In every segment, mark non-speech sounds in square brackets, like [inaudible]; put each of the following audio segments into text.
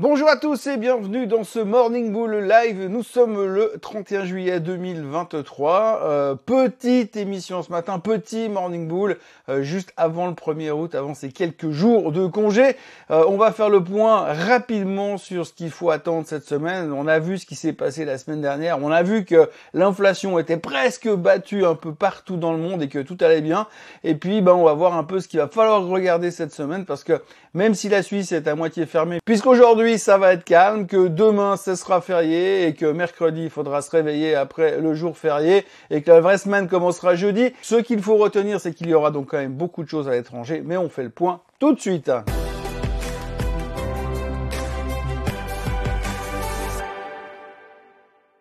Bonjour à tous et bienvenue dans ce Morning Bull Live. Nous sommes le 31 juillet 2023. Euh, petite émission ce matin, petit Morning Bull, euh, juste avant le 1er août, avant ces quelques jours de congé. Euh, on va faire le point rapidement sur ce qu'il faut attendre cette semaine. On a vu ce qui s'est passé la semaine dernière. On a vu que l'inflation était presque battue un peu partout dans le monde et que tout allait bien. Et puis, ben, on va voir un peu ce qu'il va falloir regarder cette semaine parce que même si la Suisse est à moitié fermée, puisqu'aujourd'hui ça va être calme, que demain ce sera férié et que mercredi il faudra se réveiller après le jour férié et que la vraie semaine commencera jeudi. Ce qu'il faut retenir, c'est qu'il y aura donc quand même beaucoup de choses à l'étranger, mais on fait le point tout de suite.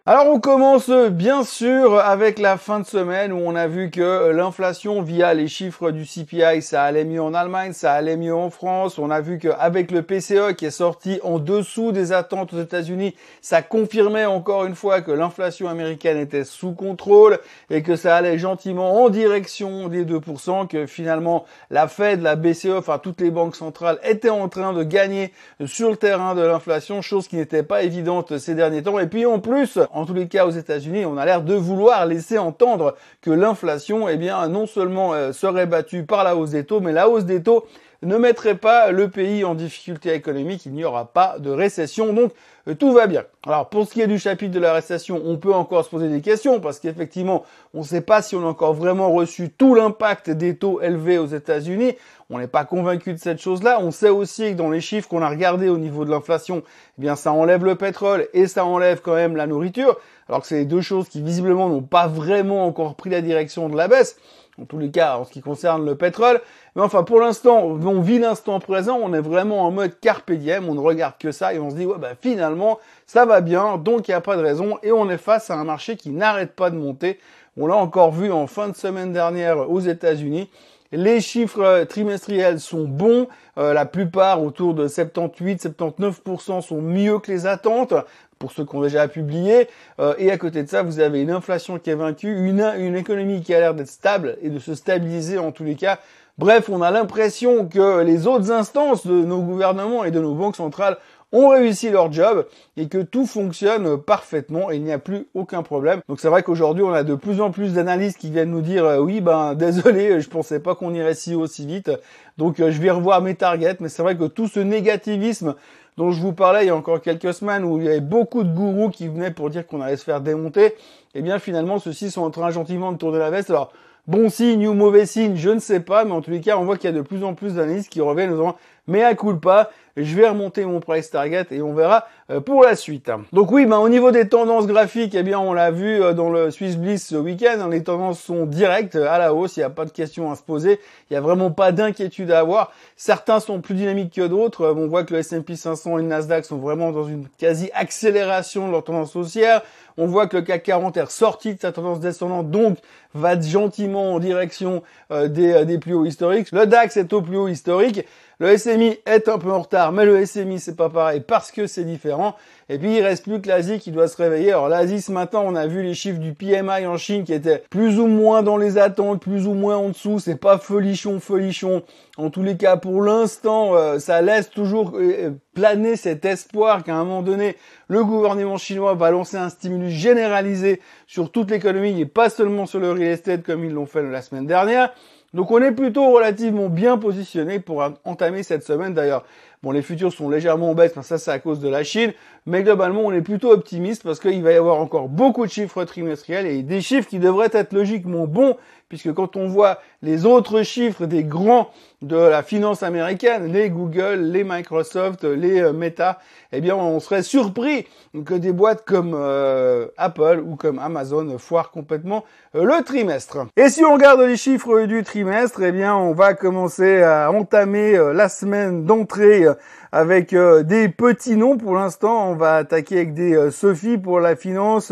Alors on commence bien sûr avec la fin de semaine où on a vu que l'inflation via les chiffres du CPI ça allait mieux en Allemagne, ça allait mieux en France. On a vu qu'avec le PCE qui est sorti en dessous des attentes aux États-Unis, ça confirmait encore une fois que l'inflation américaine était sous contrôle et que ça allait gentiment en direction des 2%, que finalement la Fed, la BCE, enfin toutes les banques centrales étaient en train de gagner sur le terrain de l'inflation, chose qui n'était pas évidente ces derniers temps. Et puis en plus, en tous les cas aux États-Unis, on a l'air de vouloir laisser entendre que l'inflation, eh bien, non seulement euh, serait battue par la hausse des taux, mais la hausse des taux ne mettrait pas le pays en difficulté économique, il n'y aura pas de récession, donc euh, tout va bien. Alors pour ce qui est du chapitre de la récession, on peut encore se poser des questions parce qu'effectivement, on ne sait pas si on a encore vraiment reçu tout l'impact des taux élevés aux États-Unis. On n'est pas convaincu de cette chose-là. On sait aussi que dans les chiffres qu'on a regardés au niveau de l'inflation, eh bien ça enlève le pétrole et ça enlève quand même la nourriture. Alors que c'est les deux choses qui visiblement n'ont pas vraiment encore pris la direction de la baisse en tous les cas en ce qui concerne le pétrole. Mais enfin, pour l'instant, on vit l'instant présent, on est vraiment en mode carpe diem, on ne regarde que ça et on se dit, ouais, bah, finalement, ça va bien, donc il n'y a pas de raison et on est face à un marché qui n'arrête pas de monter. On l'a encore vu en fin de semaine dernière aux États-Unis. Les chiffres trimestriels sont bons, euh, la plupart autour de 78-79% sont mieux que les attentes pour ceux qui ont déjà publié. Euh, et à côté de ça, vous avez une inflation qui est vaincue, une, une économie qui a l'air d'être stable et de se stabiliser en tous les cas. Bref, on a l'impression que les autres instances de nos gouvernements et de nos banques centrales ont réussi leur job et que tout fonctionne parfaitement et il n'y a plus aucun problème. Donc c'est vrai qu'aujourd'hui on a de plus en plus d'analystes qui viennent nous dire euh, oui ben [laughs] désolé je pensais pas qu'on irait si haut si vite donc euh, je vais revoir mes targets mais c'est vrai que tout ce négativisme dont je vous parlais il y a encore quelques semaines où il y avait beaucoup de gourous qui venaient pour dire qu'on allait se faire démonter, eh bien finalement ceux-ci sont en train gentiment de tourner la veste. Alors bon signe ou mauvais signe, je ne sais pas, mais en tous les cas on voit qu'il y a de plus en plus d'analystes qui reviennent en disant mais à coup pas, je vais remonter mon price target et on verra euh, pour la suite. Donc oui, ben, au niveau des tendances graphiques, eh bien on l'a vu euh, dans le Swiss Bliss ce week-end, hein, les tendances sont directes à la hausse, il n'y a pas de questions à se poser, il n'y a vraiment pas d'inquiétude à avoir. Certains sont plus dynamiques que d'autres, euh, on voit que le S&P 500 et le Nasdaq sont vraiment dans une quasi accélération de leur tendance haussière. On voit que le CAC 40 est ressorti de sa tendance descendante, donc va gentiment en direction des, des plus hauts historiques. Le DAX est au plus haut historique. Le SMI est un peu en retard, mais le SMI c'est pas pareil parce que c'est différent. Et puis il reste plus que l'Asie qui doit se réveiller. Alors l'Asie ce matin, on a vu les chiffres du PMI en Chine qui étaient plus ou moins dans les attentes, plus ou moins en dessous. C'est pas folichon, folichon. En tous les cas, pour l'instant, euh, ça laisse toujours euh, planer cet espoir qu'à un moment donné, le gouvernement chinois va lancer un stimulus généralisé sur toute l'économie et pas seulement sur le real estate comme ils l'ont fait la semaine dernière. Donc on est plutôt relativement bien positionné pour entamer cette semaine. D'ailleurs, bon, les futurs sont légèrement en baisse, mais ça c'est à cause de la Chine. Mais globalement, on est plutôt optimiste parce qu'il va y avoir encore beaucoup de chiffres trimestriels et des chiffres qui devraient être logiquement bons, puisque quand on voit les autres chiffres des grands de la finance américaine, les Google, les Microsoft, les euh, Meta, eh bien on serait surpris que des boîtes comme euh, Apple ou comme Amazon foirent complètement euh, le trimestre. Et si on regarde les chiffres du trimestre, eh bien on va commencer à entamer la semaine d'entrée avec des petits noms pour l'instant. On va attaquer avec des Sophie pour la finance,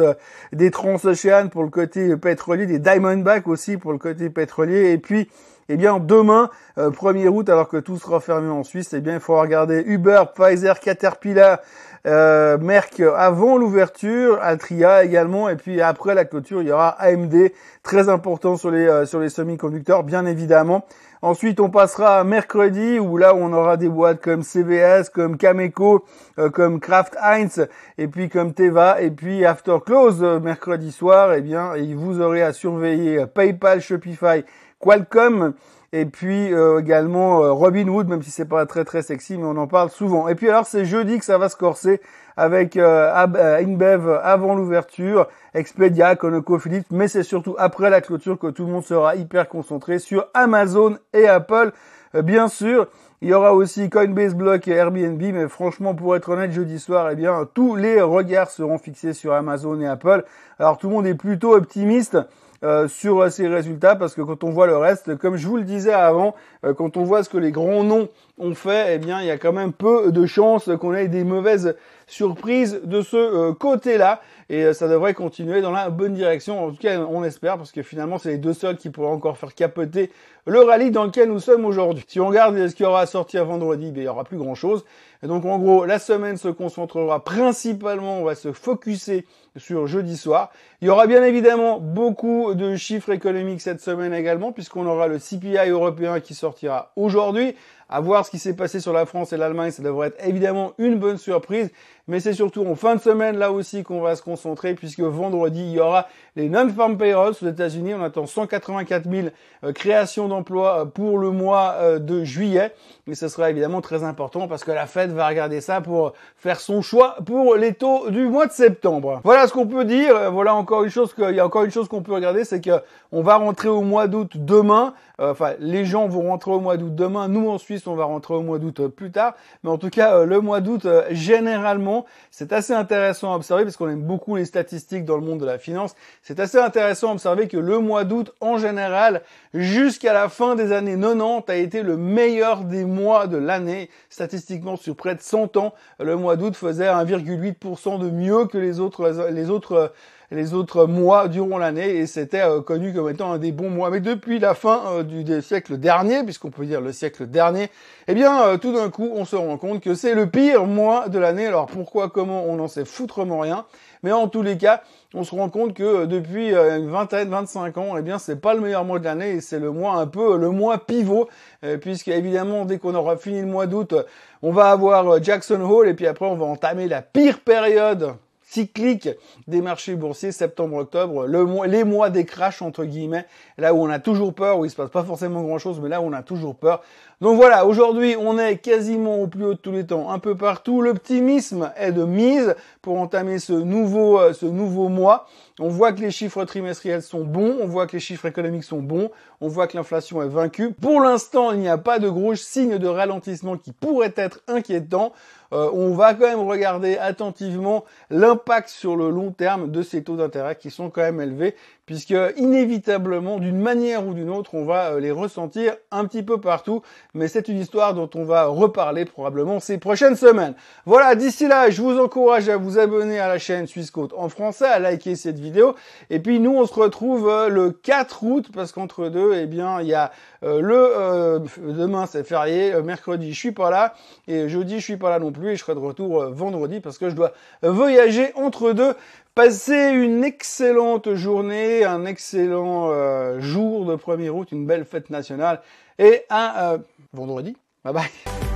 des Transocean pour le côté pétrolier, des Diamondback aussi pour le côté pétrolier, et puis eh bien demain, 1er euh, août, alors que tout sera fermé en Suisse, eh bien il faudra regarder Uber, Pfizer, Caterpillar, euh, Merck avant l'ouverture, Altria également, et puis après la clôture, il y aura AMD, très important sur les euh, sur les semi-conducteurs, bien évidemment. Ensuite, on passera à mercredi où là, on aura des boîtes comme CVS, comme Cameco, euh, comme Kraft Heinz, et puis comme Teva, et puis After Close euh, mercredi soir. Eh bien, vous aurez à surveiller PayPal, Shopify, Qualcomm. Et puis également Robinhood, même si c'est pas très très sexy, mais on en parle souvent. Et puis alors c'est jeudi que ça va se corser avec euh, InBev avant l'ouverture, Expedia, ConocoPhillips, mais c'est surtout après la clôture que tout le monde sera hyper concentré sur Amazon et Apple. Euh, bien sûr, il y aura aussi Coinbase Block et Airbnb, mais franchement, pour être honnête, jeudi soir, eh bien, tous les regards seront fixés sur Amazon et Apple. Alors tout le monde est plutôt optimiste. Euh, sur ces résultats parce que quand on voit le reste, comme je vous le disais avant, euh, quand on voit ce que les grands noms ont fait, eh bien il y a quand même peu de chances qu'on ait des mauvaises surprises de ce euh, côté-là et ça devrait continuer dans la bonne direction. En tout cas, on espère parce que finalement c'est les deux seuls qui pourraient encore faire capoter le rallye dans lequel nous sommes aujourd'hui. Si on regarde ce qui aura sorti à vendredi, ben, il n'y aura plus grand-chose. Donc en gros, la semaine se concentrera principalement, on va se focuser sur jeudi soir. Il y aura bien évidemment beaucoup de chiffres économiques cette semaine également, puisqu'on aura le CPI européen qui sortira aujourd'hui. À voir ce qui s'est passé sur la France et l'Allemagne, ça devrait être évidemment une bonne surprise. Mais c'est surtout en fin de semaine là aussi qu'on va se concentrer, puisque vendredi, il y aura les non-farm payrolls aux États-Unis. On attend 184 000 euh, créations d'emplois euh, pour le mois euh, de juillet. Mais ce sera évidemment très important parce que la Fed va regarder ça pour faire son choix pour les taux du mois de septembre. Voilà ce qu'on peut dire. Voilà encore une chose que, il y a encore une chose qu'on peut regarder, c'est que on va rentrer au mois d'août demain. Enfin, les gens vont rentrer au mois d'août demain. Nous en Suisse, on va rentrer au mois d'août plus tard. Mais en tout cas, le mois d'août, généralement, c'est assez intéressant à observer parce qu'on aime beaucoup les statistiques dans le monde de la finance. C'est assez intéressant à observer que le mois d'août, en général, jusqu'à la fin des années 90, a été le meilleur des mois de l'année. Statistiquement, sur près de 100 ans, le mois d'août faisait 1,8% de mieux que les autres, les autres les autres mois durant l'année et c'était euh, connu comme étant un des bons mois. Mais depuis la fin euh, du, siècle dernier, puisqu'on peut dire le siècle dernier, eh bien euh, tout d'un coup on se rend compte que c'est le pire mois de l'année. Alors pourquoi, comment, on n'en sait foutrement rien. Mais en tous les cas, on se rend compte que depuis une vingtaine, 25 ans, eh bien c'est pas le meilleur mois de l'année c'est le mois un peu le mois pivot, puisque évidemment dès qu'on aura fini le mois d'août, on va avoir Jackson Hole et puis après on va entamer la pire période cyclique des marchés boursiers, septembre-octobre, le les mois des crashs entre guillemets, là où on a toujours peur, où il se passe pas forcément grand chose, mais là où on a toujours peur. Donc voilà, aujourd'hui on est quasiment au plus haut de tous les temps, un peu partout. L'optimisme est de mise pour entamer ce nouveau, euh, ce nouveau mois. On voit que les chiffres trimestriels sont bons, on voit que les chiffres économiques sont bons, on voit que l'inflation est vaincue. Pour l'instant, il n'y a pas de gros signes de ralentissement qui pourraient être inquiétants. Euh, on va quand même regarder attentivement l'impact sur le long terme de ces taux d'intérêt qui sont quand même élevés puisque inévitablement, d'une manière ou d'une autre, on va euh, les ressentir un petit peu partout, mais c'est une histoire dont on va reparler probablement ces prochaines semaines. Voilà, d'ici là, je vous encourage à vous abonner à la chaîne Suisse Côte en français, à liker cette vidéo, et puis nous, on se retrouve euh, le 4 août, parce qu'entre deux, eh bien, il y a euh, le demain c'est férié, mercredi je suis pas là, et jeudi je suis pas là non plus, et je serai de retour vendredi parce que je dois voyager entre deux. Passez une excellente journée, un excellent euh, jour de 1er août, une belle fête nationale et un euh, vendredi. Bye bye.